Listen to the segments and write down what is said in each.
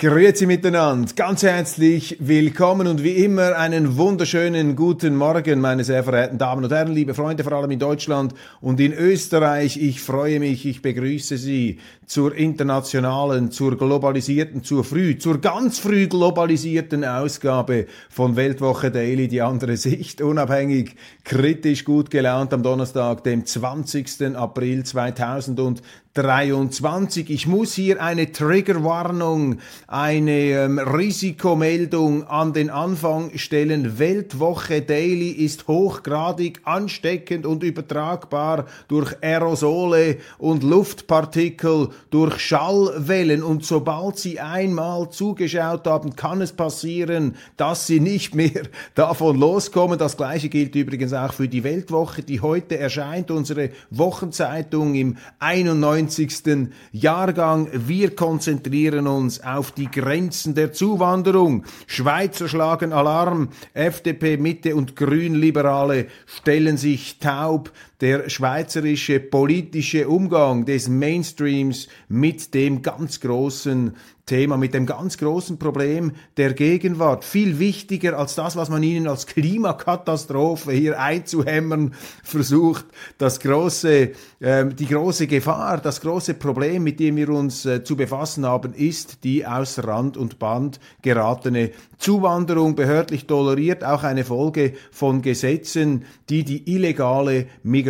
Grüezi miteinander, ganz herzlich willkommen und wie immer einen wunderschönen guten Morgen, meine sehr verehrten Damen und Herren, liebe Freunde, vor allem in Deutschland und in Österreich. Ich freue mich, ich begrüße Sie zur internationalen, zur globalisierten, zur früh, zur ganz früh globalisierten Ausgabe von Weltwoche Daily, die andere Sicht, unabhängig, kritisch, gut gelaunt am Donnerstag, dem 20. April 2000 23. Ich muss hier eine Triggerwarnung, eine ähm, Risikomeldung an den Anfang stellen. Weltwoche Daily ist hochgradig ansteckend und übertragbar durch Aerosole und Luftpartikel, durch Schallwellen. Und sobald Sie einmal zugeschaut haben, kann es passieren, dass Sie nicht mehr davon loskommen. Das gleiche gilt übrigens auch für die Weltwoche, die heute erscheint, unsere Wochenzeitung im 91 90. Jahrgang. Wir konzentrieren uns auf die Grenzen der Zuwanderung. Schweizer schlagen Alarm. FDP, Mitte und Grünliberale stellen sich taub. Der schweizerische politische Umgang des Mainstreams mit dem ganz großen Thema, mit dem ganz großen Problem der Gegenwart. Viel wichtiger als das, was man ihnen als Klimakatastrophe hier einzuhämmern versucht. Das große, äh, die große Gefahr, das große Problem, mit dem wir uns äh, zu befassen haben, ist die aus Rand und Band geratene Zuwanderung, behördlich toleriert, auch eine Folge von Gesetzen, die die illegale Migration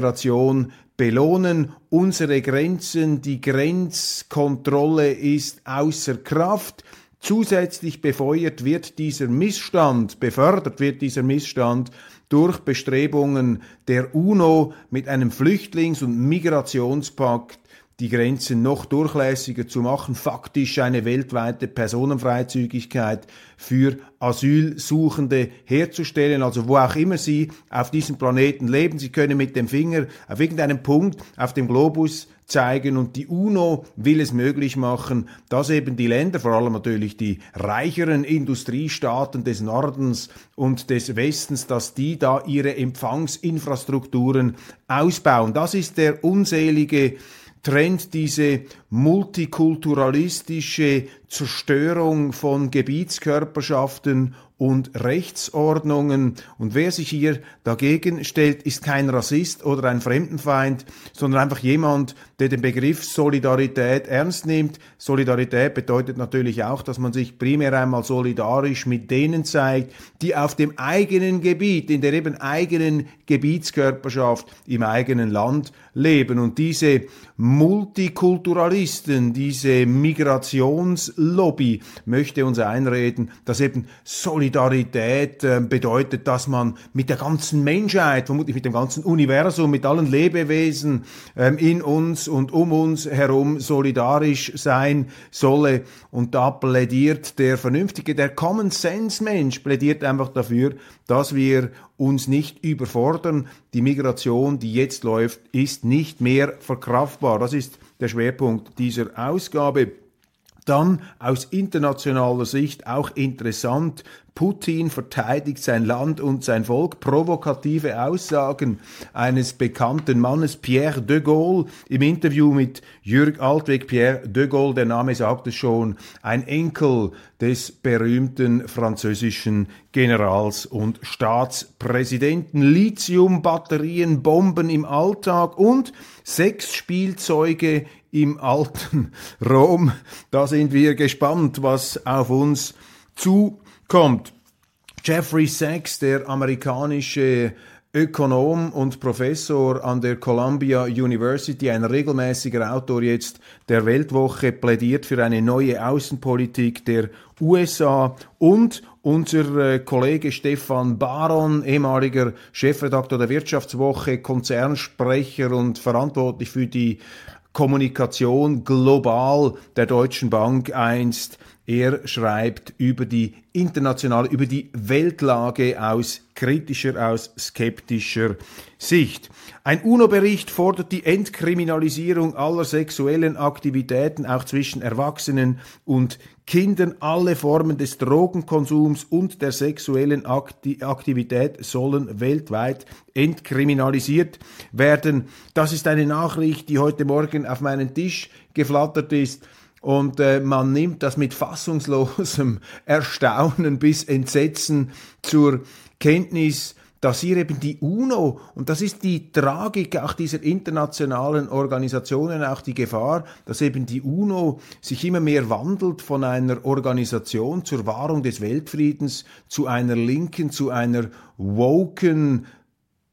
belohnen unsere Grenzen, die Grenzkontrolle ist außer Kraft. Zusätzlich befeuert wird dieser Missstand, befördert wird dieser Missstand durch Bestrebungen der UNO mit einem Flüchtlings- und Migrationspakt die Grenzen noch durchlässiger zu machen, faktisch eine weltweite Personenfreizügigkeit für Asylsuchende herzustellen, also wo auch immer sie auf diesem Planeten leben. Sie können mit dem Finger auf irgendeinem Punkt auf dem Globus zeigen und die UNO will es möglich machen, dass eben die Länder, vor allem natürlich die reicheren Industriestaaten des Nordens und des Westens, dass die da ihre Empfangsinfrastrukturen ausbauen. Das ist der unselige Trend, diese multikulturalistische Zerstörung von Gebietskörperschaften und Rechtsordnungen. Und wer sich hier dagegen stellt, ist kein Rassist oder ein Fremdenfeind, sondern einfach jemand, der den Begriff Solidarität ernst nimmt. Solidarität bedeutet natürlich auch, dass man sich primär einmal solidarisch mit denen zeigt, die auf dem eigenen Gebiet, in der eben eigenen Gebietskörperschaft im eigenen Land leben. Und diese Multikulturalisten, diese Migrationslobby möchte uns einreden, dass eben Solidarität Solidarität äh, bedeutet, dass man mit der ganzen Menschheit, vermutlich mit dem ganzen Universum, mit allen Lebewesen ähm, in uns und um uns herum solidarisch sein solle. Und da plädiert der vernünftige, der Common Sense Mensch plädiert einfach dafür, dass wir uns nicht überfordern. Die Migration, die jetzt läuft, ist nicht mehr verkraftbar. Das ist der Schwerpunkt dieser Ausgabe. Dann aus internationaler Sicht auch interessant, Putin verteidigt sein Land und sein Volk. Provokative Aussagen eines bekannten Mannes, Pierre de Gaulle, im Interview mit Jürg Altweg. Pierre de Gaulle, der Name sagt es schon, ein Enkel des berühmten französischen Generals und Staatspräsidenten. Lithium-Batterien, Bomben im Alltag und Sexspielzeuge im alten Rom. Da sind wir gespannt, was auf uns zukommt. Jeffrey Sachs, der amerikanische Ökonom und Professor an der Columbia University, ein regelmäßiger Autor jetzt der Weltwoche, plädiert für eine neue Außenpolitik der USA und unser äh, Kollege Stefan Baron, ehemaliger Chefredakteur der Wirtschaftswoche, Konzernsprecher und verantwortlich für die Kommunikation global der Deutschen Bank einst. Er schreibt über die internationale, über die Weltlage aus kritischer, aus skeptischer Sicht. Ein UNO-Bericht fordert die Entkriminalisierung aller sexuellen Aktivitäten, auch zwischen Erwachsenen und Kindern. Alle Formen des Drogenkonsums und der sexuellen Aktivität sollen weltweit entkriminalisiert werden. Das ist eine Nachricht, die heute Morgen auf meinen Tisch geflattert ist. Und äh, man nimmt das mit fassungslosem Erstaunen bis Entsetzen zur Kenntnis, dass hier eben die UNO, und das ist die Tragik auch dieser internationalen Organisationen, auch die Gefahr, dass eben die UNO sich immer mehr wandelt von einer Organisation zur Wahrung des Weltfriedens zu einer linken, zu einer woken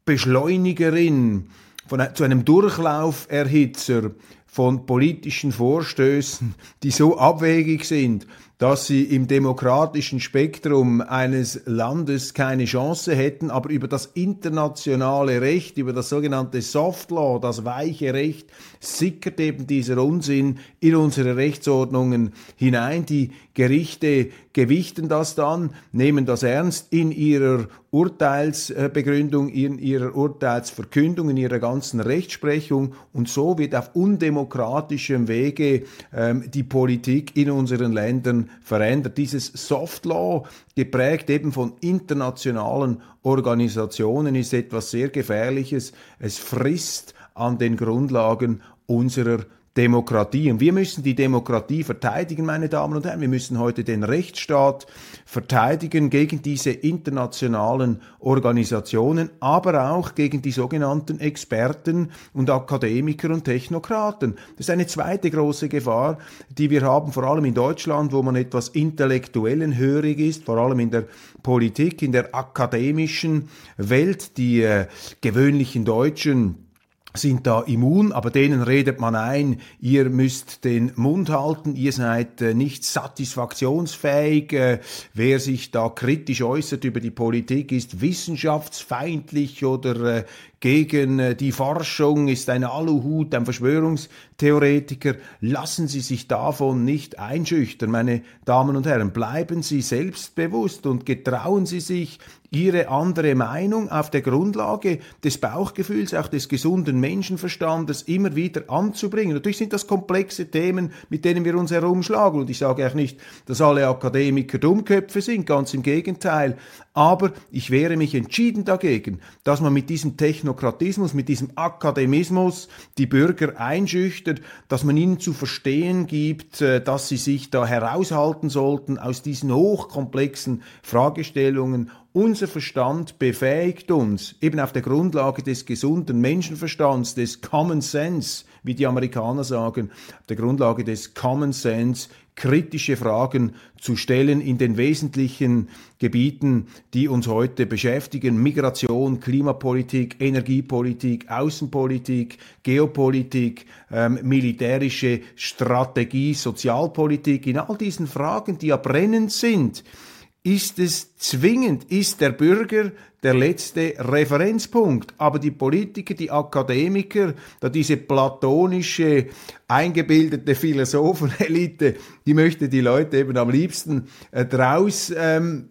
Beschleunigerin, von, zu einem Durchlauferhitzer, von politischen Vorstößen, die so abwegig sind, dass sie im demokratischen Spektrum eines Landes keine Chance hätten, aber über das internationale Recht, über das sogenannte Soft Law, das weiche Recht, sickert eben dieser Unsinn in unsere Rechtsordnungen hinein. Die Gerichte gewichten das dann, nehmen das ernst in ihrer Urteilsbegründung, in ihrer Urteilsverkündung, in ihrer ganzen Rechtsprechung und so wird auf undemokratischem Wege ähm, die Politik in unseren Ländern verändert. Dieses Soft Law, geprägt eben von internationalen Organisationen, ist etwas sehr Gefährliches. Es frisst an den Grundlagen unserer Demokratie. Und wir müssen die Demokratie verteidigen, meine Damen und Herren. Wir müssen heute den Rechtsstaat verteidigen gegen diese internationalen Organisationen, aber auch gegen die sogenannten Experten und Akademiker und Technokraten. Das ist eine zweite große Gefahr, die wir haben, vor allem in Deutschland, wo man etwas intellektuellen hörig ist, vor allem in der Politik, in der akademischen Welt, die äh, gewöhnlichen Deutschen sind da immun, aber denen redet man ein, ihr müsst den Mund halten, ihr seid äh, nicht satisfaktionsfähig, äh, wer sich da kritisch äußert über die Politik, ist wissenschaftsfeindlich oder äh, gegen äh, die Forschung, ist ein Aluhut, ein Verschwörungstheoretiker. Lassen Sie sich davon nicht einschüchtern, meine Damen und Herren. Bleiben Sie selbstbewusst und getrauen Sie sich, Ihre andere Meinung auf der Grundlage des Bauchgefühls, auch des gesunden Menschenverstandes immer wieder anzubringen. Natürlich sind das komplexe Themen, mit denen wir uns herumschlagen. Und ich sage auch nicht, dass alle Akademiker Dummköpfe sind, ganz im Gegenteil. Aber ich wehre mich entschieden dagegen, dass man mit diesem Technokratismus, mit diesem Akademismus die Bürger einschüchtert, dass man ihnen zu verstehen gibt, äh, dass sie sich da heraushalten sollten aus diesen hochkomplexen Fragestellungen. Unser Verstand befähigt uns, eben auf der Grundlage des gesunden Menschenverstands, des Common Sense, wie die Amerikaner sagen, auf der Grundlage des Common Sense kritische Fragen zu stellen in den wesentlichen Gebieten, die uns heute beschäftigen. Migration, Klimapolitik, Energiepolitik, Außenpolitik, Geopolitik, ähm, militärische Strategie, Sozialpolitik. In all diesen Fragen, die ja brennend sind, ist es zwingend, ist der Bürger der letzte Referenzpunkt. Aber die Politiker, die Akademiker, da diese platonische, eingebildete Philosophenelite, die möchte die Leute eben am liebsten äh, draus ähm,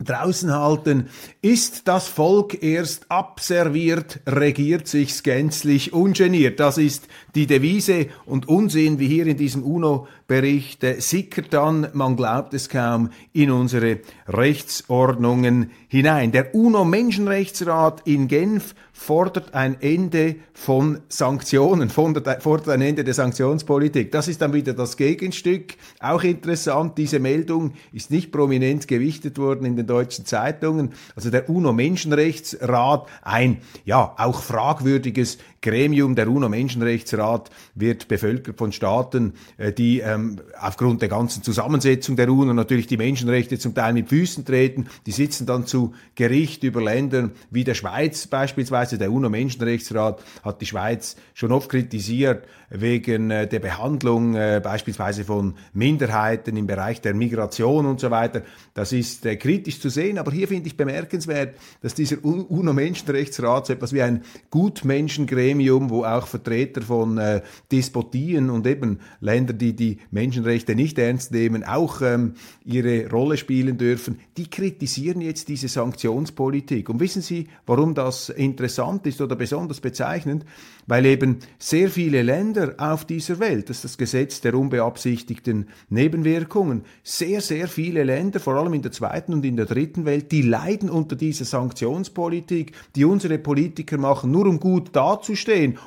draußen halten, ist das Volk erst abserviert, regiert sich's gänzlich ungeniert. Das ist die Devise und Unsinn, wie hier in diesem UNO-Bericht, äh, sickert dann, man glaubt es kaum, in unsere Rechtsordnungen hinein. Der UNO-Menschenrechtsrat in Genf fordert ein Ende von Sanktionen, fordert, fordert ein Ende der Sanktionspolitik. Das ist dann wieder das Gegenstück. Auch interessant, diese Meldung ist nicht prominent gewichtet worden in den deutschen Zeitungen. Also der UNO-Menschenrechtsrat, ein ja auch fragwürdiges Gremium, der UNO-Menschenrechtsrat, wird bevölkert von Staaten, äh, die ähm, aufgrund der ganzen Zusammensetzung der UNO natürlich die Menschenrechte zum Teil mit Füßen treten. Die sitzen dann zu Gericht über Länder wie der Schweiz beispielsweise. Der UNO-Menschenrechtsrat hat die Schweiz schon oft kritisiert wegen äh, der Behandlung äh, beispielsweise von Minderheiten im Bereich der Migration und so weiter. Das ist kritisch zu sehen, aber hier finde ich bemerkenswert, dass dieser UNO-Menschenrechtsrat so etwas wie ein Gutmenschengremium Gremium, wo auch Vertreter von äh, Despotien und eben Ländern, die die Menschenrechte nicht ernst nehmen, auch ähm, ihre Rolle spielen dürfen, die kritisieren jetzt diese Sanktionspolitik. Und wissen Sie, warum das interessant ist oder besonders bezeichnend? Weil eben sehr viele Länder auf dieser Welt, das ist das Gesetz der unbeabsichtigten Nebenwirkungen, sehr, sehr viele Länder, vor allem in der zweiten und in der dritten Welt, die leiden unter dieser Sanktionspolitik, die unsere Politiker machen, nur um gut dazustehen,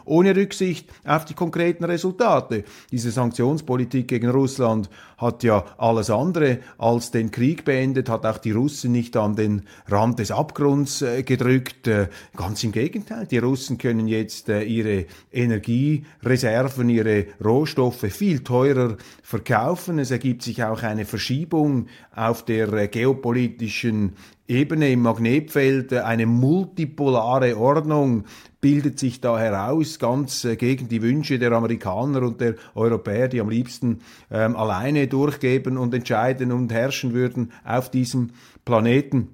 ohne Rücksicht auf die konkreten Resultate. Diese Sanktionspolitik gegen Russland hat ja alles andere als den Krieg beendet, hat auch die Russen nicht an den Rand des Abgrunds äh, gedrückt. Äh, ganz im Gegenteil, die Russen können jetzt äh, ihre Energiereserven, ihre Rohstoffe viel teurer verkaufen. Es ergibt sich auch eine Verschiebung auf der äh, geopolitischen Ebene im Magnetfeld, äh, eine multipolare Ordnung bildet sich da heraus, ganz äh, gegen die Wünsche der Amerikaner und der Europäer, die am liebsten ähm, alleine durchgeben und entscheiden und herrschen würden auf diesem Planeten.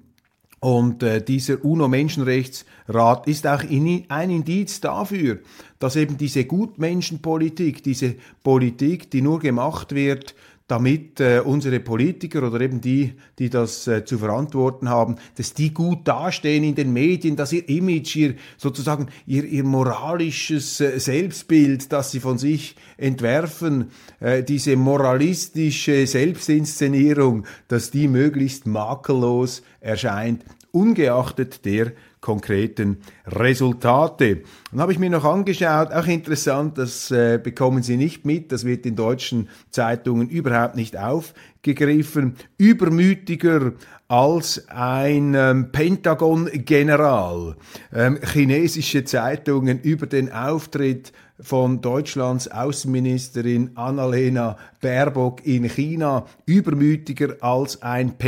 Und äh, dieser UNO-Menschenrechtsrat ist auch in, ein Indiz dafür, dass eben diese Gutmenschenpolitik, diese Politik, die nur gemacht wird, damit äh, unsere Politiker oder eben die, die das äh, zu verantworten haben, dass die gut dastehen in den Medien, dass ihr Image, ihr sozusagen ihr, ihr moralisches äh, Selbstbild, das sie von sich entwerfen, äh, diese moralistische Selbstinszenierung, dass die möglichst makellos erscheint, ungeachtet der konkreten Resultate. Und habe ich mir noch angeschaut, auch interessant, das äh, bekommen Sie nicht mit, das wird in deutschen Zeitungen überhaupt nicht aufgegriffen, übermütiger als ein ähm, Pentagon-General. Ähm, chinesische Zeitungen über den Auftritt von Deutschlands Außenministerin Annalena Baerbock in China übermütiger als ein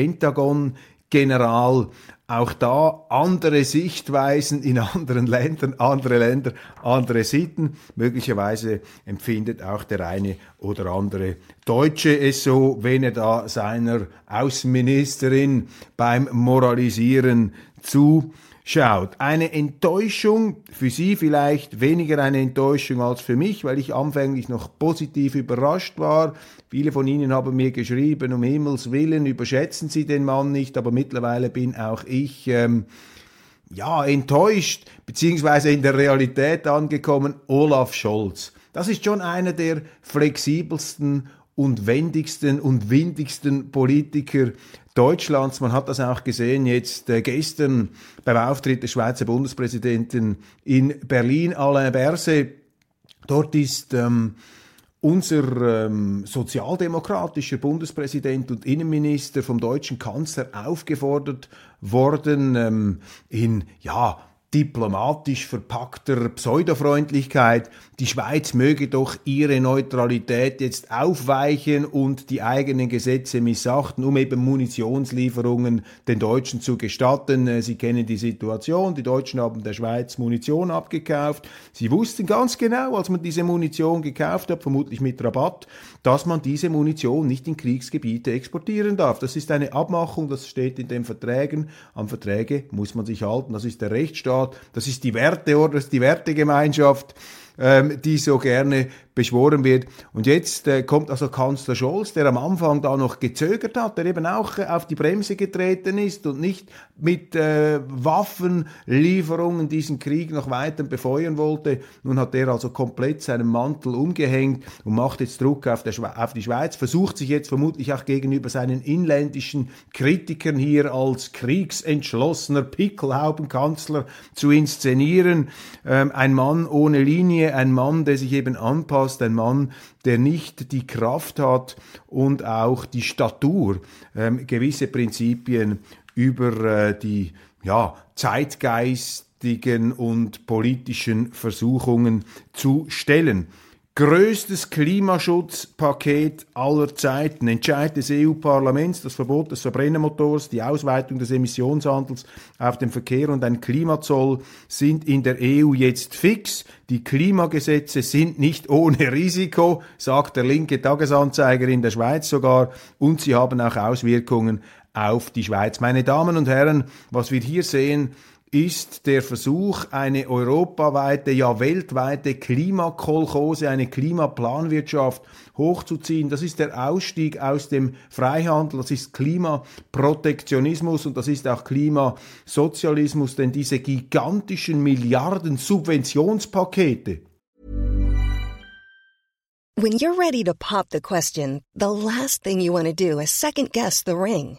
Pentagon-General. Auch da andere Sichtweisen in anderen Ländern, andere Länder, andere Sitten. Möglicherweise empfindet auch der eine oder andere Deutsche es so, wenn er da seiner Außenministerin beim Moralisieren zu schaut. Eine Enttäuschung, für Sie vielleicht weniger eine Enttäuschung als für mich, weil ich anfänglich noch positiv überrascht war. Viele von Ihnen haben mir geschrieben, um Himmels Willen, überschätzen Sie den Mann nicht, aber mittlerweile bin auch ich ähm, ja enttäuscht, beziehungsweise in der Realität angekommen, Olaf Scholz. Das ist schon einer der flexibelsten und wendigsten und windigsten Politiker Deutschlands. Man hat das auch gesehen jetzt äh, gestern beim Auftritt des Schweizer Bundespräsidenten in Berlin, Alain Berset. Dort ist ähm, unser ähm, sozialdemokratischer Bundespräsident und Innenminister vom deutschen Kanzler aufgefordert worden, ähm, in ja diplomatisch verpackter Pseudofreundlichkeit, die Schweiz möge doch ihre Neutralität jetzt aufweichen und die eigenen Gesetze missachten, um eben Munitionslieferungen den Deutschen zu gestatten. Äh, Sie kennen die Situation, die Deutschen haben der Schweiz Munition abgekauft. Sie wussten ganz genau, als man diese Munition gekauft hat, vermutlich mit Rabatt, dass man diese Munition nicht in Kriegsgebiete exportieren darf. Das ist eine Abmachung, das steht in den Verträgen. An Verträge muss man sich halten. Das ist der Rechtsstaat, das ist die Werteordnung, das ist die Wertegemeinschaft ähm, die so gerne beschworen wird. Und jetzt äh, kommt also Kanzler Scholz, der am Anfang da noch gezögert hat, der eben auch äh, auf die Bremse getreten ist und nicht mit äh, Waffenlieferungen diesen Krieg noch weiter befeuern wollte. Nun hat er also komplett seinen Mantel umgehängt und macht jetzt Druck auf, auf die Schweiz, versucht sich jetzt vermutlich auch gegenüber seinen inländischen Kritikern hier als kriegsentschlossener Pickelhaubenkanzler zu inszenieren. Ähm, ein Mann ohne Linie, ein Mann, der sich eben anpasst ein Mann, der nicht die Kraft hat und auch die Statur, ähm, gewisse Prinzipien über äh, die ja, zeitgeistigen und politischen Versuchungen zu stellen. Größtes Klimaschutzpaket aller Zeiten. Entscheid des EU-Parlaments, das Verbot des Verbrennermotors, die Ausweitung des Emissionshandels auf den Verkehr und ein Klimazoll sind in der EU jetzt fix. Die Klimagesetze sind nicht ohne Risiko, sagt der linke Tagesanzeiger in der Schweiz sogar, und sie haben auch Auswirkungen auf die Schweiz. Meine Damen und Herren, was wir hier sehen, ist der Versuch, eine europaweite, ja weltweite Klimakolchose, eine Klimaplanwirtschaft hochzuziehen. Das ist der Ausstieg aus dem Freihandel, das ist Klimaprotektionismus und das ist auch Klimasozialismus, denn diese gigantischen Milliarden Subventionspakete. When you're ready to pop the question, the last thing you want to do is second guess the ring.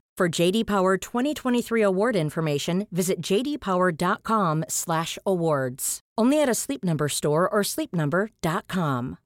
For JD Power 2023 award information, visit jdpower.com/awards. Only at a Sleep Number store or sleepnumber.com.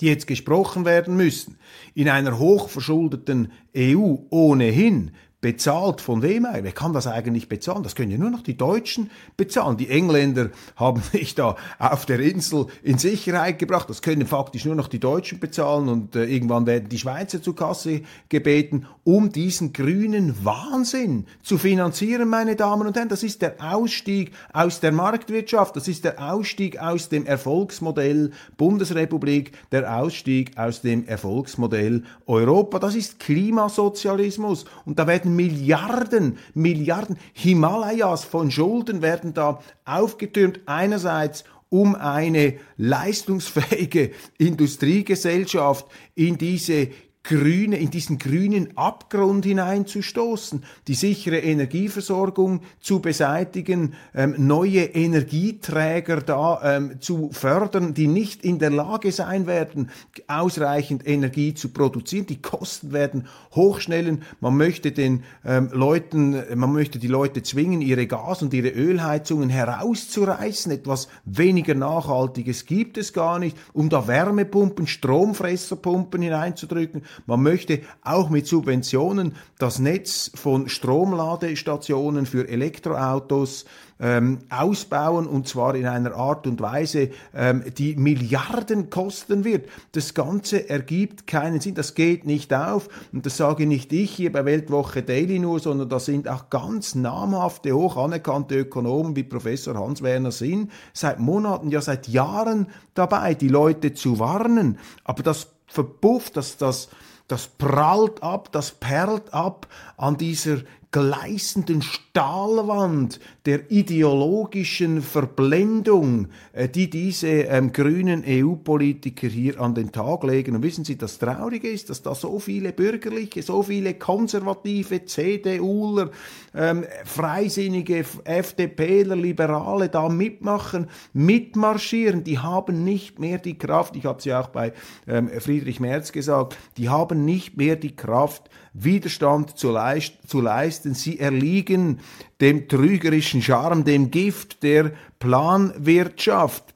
Die jetzt gesprochen werden müssen in einer hochverschuldeten EU ohnehin bezahlt von wem eigentlich? Wer kann das eigentlich bezahlen? Das können ja nur noch die Deutschen bezahlen. Die Engländer haben sich da auf der Insel in Sicherheit gebracht. Das können faktisch nur noch die Deutschen bezahlen und äh, irgendwann werden die Schweizer zur Kasse gebeten, um diesen grünen Wahnsinn zu finanzieren, meine Damen und Herren. Das ist der Ausstieg aus der Marktwirtschaft. Das ist der Ausstieg aus dem Erfolgsmodell Bundesrepublik, der Ausstieg aus dem Erfolgsmodell Europa. Das ist Klimasozialismus und da werden Milliarden, Milliarden Himalayas von Schulden werden da aufgetürmt. Einerseits um eine leistungsfähige Industriegesellschaft in diese grüne, in diesen grünen Abgrund hineinzustoßen, die sichere Energieversorgung zu beseitigen, ähm, neue Energieträger da ähm, zu fördern, die nicht in der Lage sein werden, ausreichend Energie zu produzieren. Die Kosten werden hochschnellen. Man möchte den ähm, Leuten, man möchte die Leute zwingen, ihre Gas- und ihre Ölheizungen herauszureißen. Etwas weniger Nachhaltiges gibt es gar nicht, um da Wärmepumpen, Stromfresserpumpen hineinzudrücken. Man möchte auch mit Subventionen das Netz von Stromladestationen für Elektroautos ähm, ausbauen und zwar in einer Art und Weise, ähm, die Milliarden kosten wird. Das Ganze ergibt keinen Sinn, das geht nicht auf und das sage nicht ich hier bei Weltwoche Daily nur, sondern das sind auch ganz namhafte, hoch anerkannte Ökonomen wie Professor Hans-Werner Sinn seit Monaten, ja seit Jahren dabei, die Leute zu warnen. Aber das verpufft, das, das, das prallt ab, das perlt ab an dieser gleißenden Stahlwand der ideologischen Verblendung, äh, die diese ähm, grünen EU-Politiker hier an den Tag legen. Und wissen Sie, das Traurige ist, dass da so viele Bürgerliche, so viele konservative CDUler, ähm, freisinnige FDPler, Liberale da mitmachen, mitmarschieren. Die haben nicht mehr die Kraft, ich habe es ja auch bei ähm, Friedrich Merz gesagt, die haben nicht mehr die Kraft, Widerstand zu, leist zu leisten. Sie erliegen dem trügerischen Charme, dem Gift der Planwirtschaft.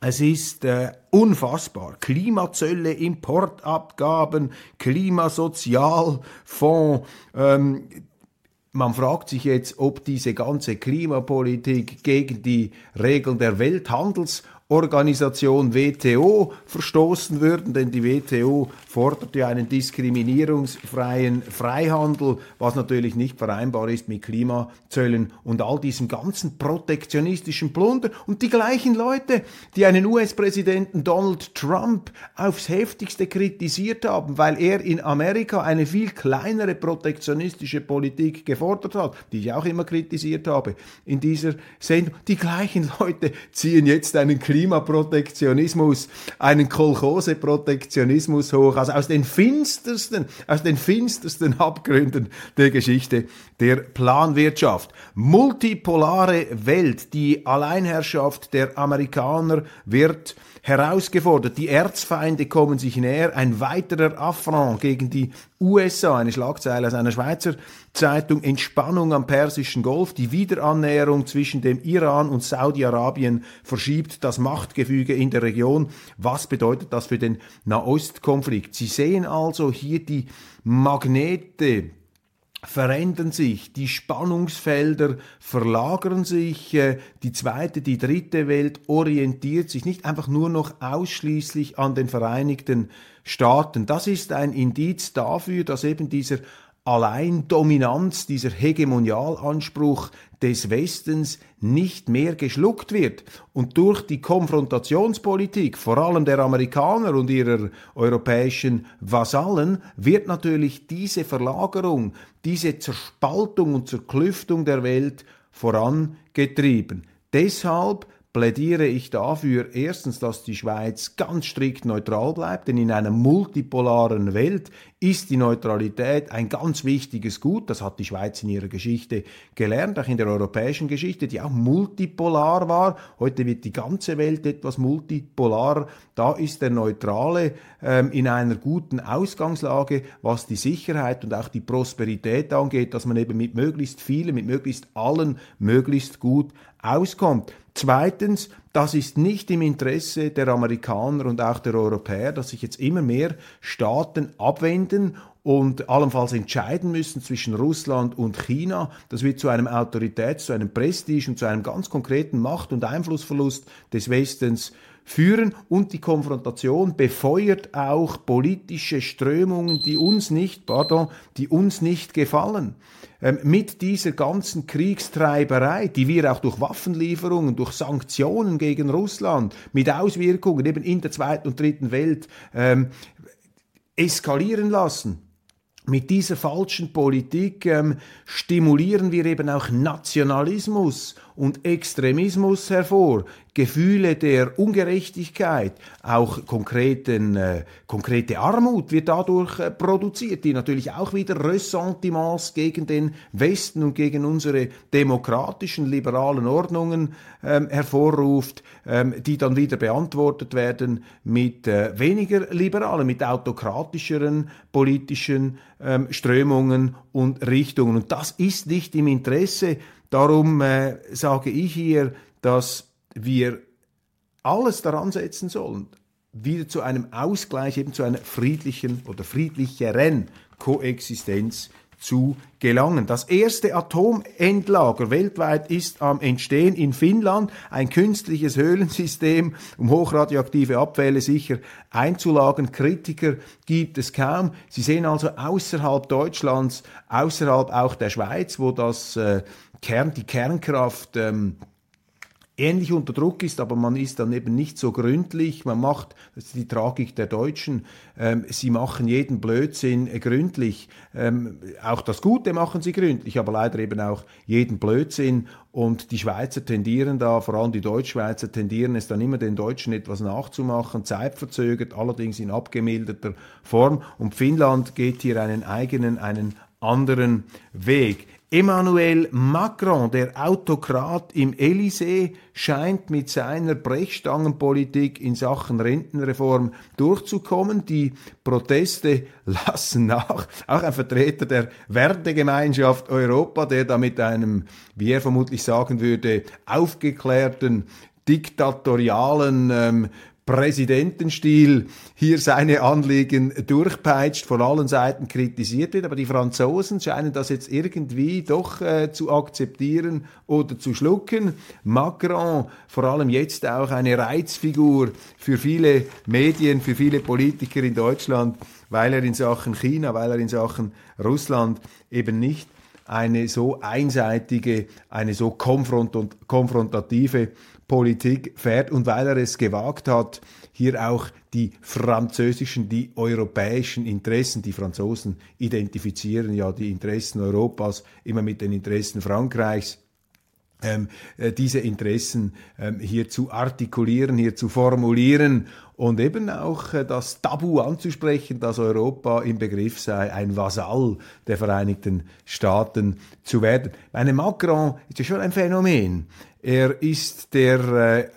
Es ist äh, unfassbar. Klimazölle, Importabgaben, Klimasozialfonds. Ähm, man fragt sich jetzt, ob diese ganze Klimapolitik gegen die Regeln der Welthandels Organisation WTO verstoßen würden, denn die WTO fordert ja einen diskriminierungsfreien Freihandel, was natürlich nicht vereinbar ist mit Klimazöllen und all diesem ganzen protektionistischen Plunder. Und die gleichen Leute, die einen US-Präsidenten Donald Trump aufs heftigste kritisiert haben, weil er in Amerika eine viel kleinere protektionistische Politik gefordert hat, die ich auch immer kritisiert habe in dieser Sendung, die gleichen Leute ziehen jetzt einen Krieg Klimaprotektionismus, einen Kolchose-Protektionismus hoch, also aus den finstersten, aus den finstersten Abgründen der Geschichte der Planwirtschaft. Multipolare Welt, die Alleinherrschaft der Amerikaner wird herausgefordert. Die Erzfeinde kommen sich näher. Ein weiterer Affront gegen die USA. Eine Schlagzeile aus einer Schweizer Zeitung. Entspannung am Persischen Golf. Die Wiederannäherung zwischen dem Iran und Saudi-Arabien verschiebt das Machtgefüge in der Region. Was bedeutet das für den Nahostkonflikt? Sie sehen also hier die Magnete verändern sich, die Spannungsfelder verlagern sich, äh, die zweite, die dritte Welt orientiert sich nicht einfach nur noch ausschließlich an den Vereinigten Staaten. Das ist ein Indiz dafür, dass eben dieser Alleindominanz, dieser Hegemonialanspruch des Westens nicht mehr geschluckt wird. Und durch die Konfrontationspolitik, vor allem der Amerikaner und ihrer europäischen Vasallen, wird natürlich diese Verlagerung, diese Zerspaltung und Zerklüftung der Welt vorangetrieben. Deshalb plädiere ich dafür, erstens, dass die Schweiz ganz strikt neutral bleibt, denn in einer multipolaren Welt ist die Neutralität ein ganz wichtiges Gut. Das hat die Schweiz in ihrer Geschichte gelernt, auch in der europäischen Geschichte, die auch multipolar war. Heute wird die ganze Welt etwas multipolar. Da ist der Neutrale ähm, in einer guten Ausgangslage, was die Sicherheit und auch die Prosperität angeht, dass man eben mit möglichst vielen, mit möglichst allen möglichst gut auskommt. Zweitens, das ist nicht im Interesse der Amerikaner und auch der Europäer, dass sich jetzt immer mehr Staaten abwenden und allenfalls entscheiden müssen zwischen Russland und China. Das wird zu einem Autoritäts-, zu einem Prestige und zu einem ganz konkreten Macht- und Einflussverlust des Westens führen und die Konfrontation befeuert auch politische Strömungen, die uns nicht, pardon, die uns nicht gefallen. Ähm, mit dieser ganzen Kriegstreiberei, die wir auch durch Waffenlieferungen, durch Sanktionen gegen Russland mit Auswirkungen eben in der zweiten und dritten Welt ähm, eskalieren lassen, mit dieser falschen Politik ähm, stimulieren wir eben auch Nationalismus und Extremismus hervor, Gefühle der Ungerechtigkeit, auch konkreten, äh, konkrete Armut wird dadurch äh, produziert, die natürlich auch wieder Ressentiments gegen den Westen und gegen unsere demokratischen, liberalen Ordnungen ähm, hervorruft, ähm, die dann wieder beantwortet werden mit äh, weniger liberalen, mit autokratischeren politischen ähm, Strömungen und Richtungen. Und das ist nicht im Interesse Darum äh, sage ich hier, dass wir alles daran setzen sollen, wieder zu einem Ausgleich, eben zu einer friedlichen oder friedlicheren Koexistenz zu gelangen. Das erste Atomendlager weltweit ist am Entstehen in Finnland, ein künstliches Höhlensystem, um hochradioaktive Abfälle sicher einzulagern. Kritiker gibt es kaum. Sie sehen also außerhalb Deutschlands, außerhalb auch der Schweiz, wo das äh, Kern, die Kernkraft ähm, ähnlich unter Druck ist, aber man ist dann eben nicht so gründlich. Man macht, das ist die Tragik der Deutschen, ähm, sie machen jeden Blödsinn äh, gründlich. Ähm, auch das Gute machen sie gründlich, aber leider eben auch jeden Blödsinn. Und die Schweizer tendieren da, vor allem die Deutschschweizer tendieren es dann immer den Deutschen etwas nachzumachen, zeitverzögert, allerdings in abgemilderter Form. Und Finnland geht hier einen eigenen, einen anderen Weg. Emmanuel Macron, der Autokrat im Élysée, scheint mit seiner Brechstangenpolitik in Sachen Rentenreform durchzukommen. Die Proteste lassen nach. Auch ein Vertreter der Wertegemeinschaft Europa, der da mit einem, wie er vermutlich sagen würde, aufgeklärten diktatorialen ähm, Präsidentenstil hier seine Anliegen durchpeitscht, von allen Seiten kritisiert wird. Aber die Franzosen scheinen das jetzt irgendwie doch äh, zu akzeptieren oder zu schlucken. Macron, vor allem jetzt auch eine Reizfigur für viele Medien, für viele Politiker in Deutschland, weil er in Sachen China, weil er in Sachen Russland eben nicht eine so einseitige, eine so konfront konfrontative Politik fährt. Und weil er es gewagt hat, hier auch die französischen, die europäischen Interessen, die Franzosen identifizieren ja die Interessen Europas immer mit den Interessen Frankreichs, ähm, äh, diese Interessen ähm, hier zu artikulieren, hier zu formulieren und eben auch äh, das Tabu anzusprechen, dass Europa im Begriff sei, ein Vasall der Vereinigten Staaten zu werden. Meine Macron ist ja schon ein Phänomen. Er ist der äh,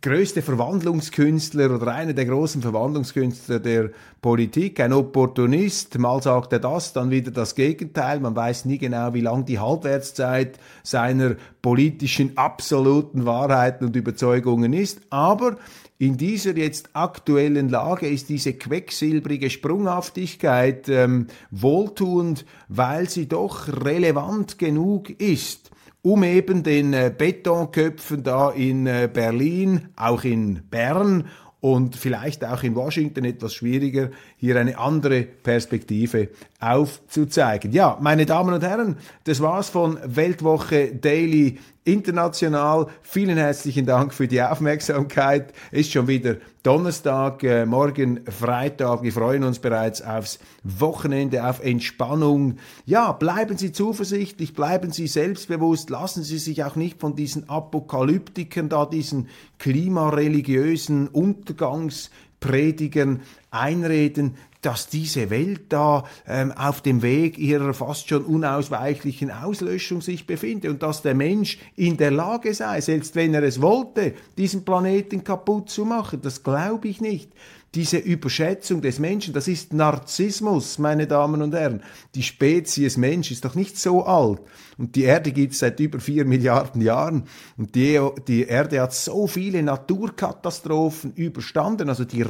größte Verwandlungskünstler oder einer der großen Verwandlungskünstler der Politik, ein Opportunist. Mal sagt er das, dann wieder das Gegenteil. Man weiß nie genau, wie lang die Halbwertszeit seiner politischen absoluten Wahrheiten und Überzeugungen ist. Aber in dieser jetzt aktuellen Lage ist diese quecksilbrige Sprunghaftigkeit ähm, wohltuend, weil sie doch relevant genug ist um eben den äh, Betonköpfen da in äh, Berlin, auch in Bern und vielleicht auch in Washington etwas schwieriger, hier eine andere Perspektive aufzuzeigen. Ja, meine Damen und Herren, das war's von Weltwoche Daily international. Vielen herzlichen Dank für die Aufmerksamkeit. Ist schon wieder Donnerstag, äh, morgen Freitag. Wir freuen uns bereits aufs Wochenende, auf Entspannung. Ja, bleiben Sie zuversichtlich, bleiben Sie selbstbewusst, lassen Sie sich auch nicht von diesen Apokalyptikern da, diesen klimareligiösen Untergangspredigern einreden dass diese Welt da ähm, auf dem Weg ihrer fast schon unausweichlichen Auslöschung sich befinde und dass der Mensch in der Lage sei, selbst wenn er es wollte, diesen Planeten kaputt zu machen. Das glaube ich nicht diese Überschätzung des Menschen, das ist Narzissmus, meine Damen und Herren. Die Spezies Mensch ist doch nicht so alt. Und die Erde gibt es seit über vier Milliarden Jahren. Und die, die Erde hat so viele Naturkatastrophen überstanden. Also die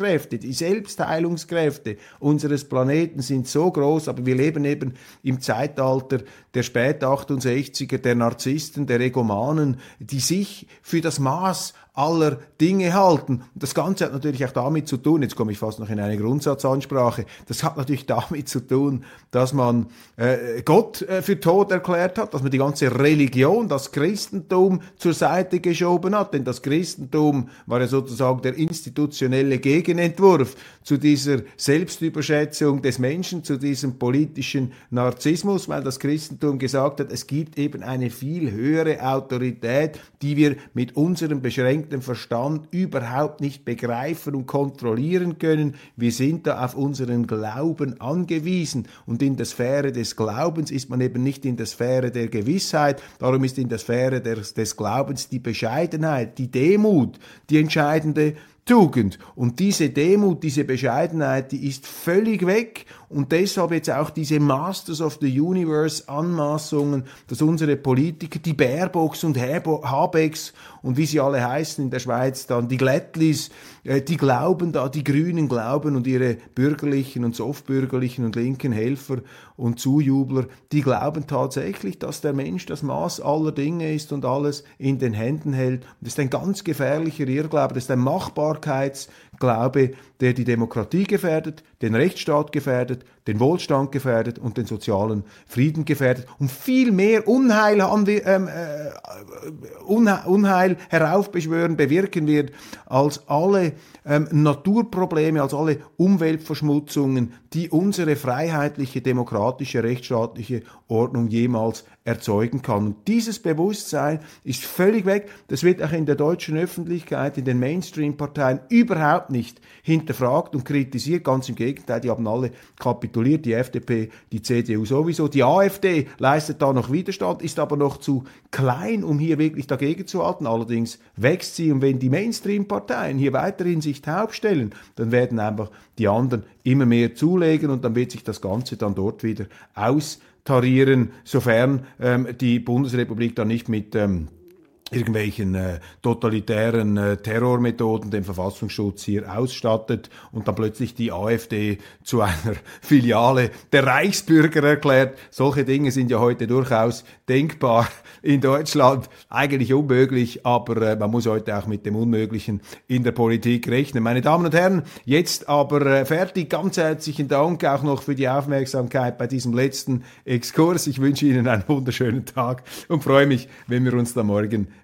Regenerierungskräfte, die Selbstheilungskräfte unseres Planeten sind so groß. Aber wir leben eben im Zeitalter der Spät 68er, der Narzissten, der Egomanen, die sich für das Maß aller Dinge halten. Und das Ganze hat natürlich auch damit zu tun, jetzt komme ich fast noch in eine Grundsatzansprache, das hat natürlich damit zu tun, dass man äh, Gott äh, für tot erklärt hat, dass man die ganze Religion, das Christentum zur Seite geschoben hat, denn das Christentum war ja sozusagen der institutionelle Gegenentwurf zu dieser Selbstüberschätzung des Menschen, zu diesem politischen Narzissmus, weil das Christentum gesagt hat, es gibt eben eine viel höhere Autorität, die wir mit unserem beschränkten Verstand überhaupt nicht begreifen und kontrollieren können. Wir sind da auf unseren Glauben angewiesen und in der Sphäre des Glaubens ist man eben nicht in der Sphäre der Gewissheit, darum ist in der Sphäre des, des Glaubens die Bescheidenheit, die Demut die entscheidende Tugend. Und diese Demut, diese Bescheidenheit, die ist völlig weg. Und deshalb jetzt auch diese Masters of the Universe Anmaßungen, dass unsere Politiker, die Baerbocks und Habecks und wie sie alle heißen in der Schweiz, dann die Glättlis, äh, die glauben da, die Grünen glauben und ihre bürgerlichen und softbürgerlichen und linken Helfer und Zujubler, die glauben tatsächlich, dass der Mensch das Maß aller Dinge ist und alles in den Händen hält. Das ist ein ganz gefährlicher Irrglaube, das ist ein Machbarkeitsglaube, der die Demokratie gefährdet, den Rechtsstaat gefährdet, it den Wohlstand gefährdet und den sozialen Frieden gefährdet und viel mehr Unheil, ähm, äh, Unheil heraufbeschwören, bewirken wird, als alle ähm, Naturprobleme, als alle Umweltverschmutzungen, die unsere freiheitliche, demokratische, rechtsstaatliche Ordnung jemals erzeugen kann. Und dieses Bewusstsein ist völlig weg. Das wird auch in der deutschen Öffentlichkeit, in den Mainstream-Parteien überhaupt nicht hinterfragt und kritisiert. Ganz im Gegenteil, die haben alle kapituliert. Die FDP, die CDU sowieso. Die AfD leistet da noch Widerstand, ist aber noch zu klein, um hier wirklich dagegen zu halten. Allerdings wächst sie. Und wenn die Mainstream-Parteien hier weiterhin sich taub stellen, dann werden einfach die anderen immer mehr zulegen und dann wird sich das Ganze dann dort wieder austarieren, sofern ähm, die Bundesrepublik dann nicht mit ähm, irgendwelchen äh, totalitären äh, Terrormethoden den Verfassungsschutz hier ausstattet und dann plötzlich die AfD zu einer Filiale der Reichsbürger erklärt. Solche Dinge sind ja heute durchaus denkbar in Deutschland. Eigentlich unmöglich, aber äh, man muss heute auch mit dem Unmöglichen in der Politik rechnen. Meine Damen und Herren, jetzt aber äh, fertig. Ganz herzlichen Dank auch noch für die Aufmerksamkeit bei diesem letzten Exkurs. Ich wünsche Ihnen einen wunderschönen Tag und freue mich, wenn wir uns da morgen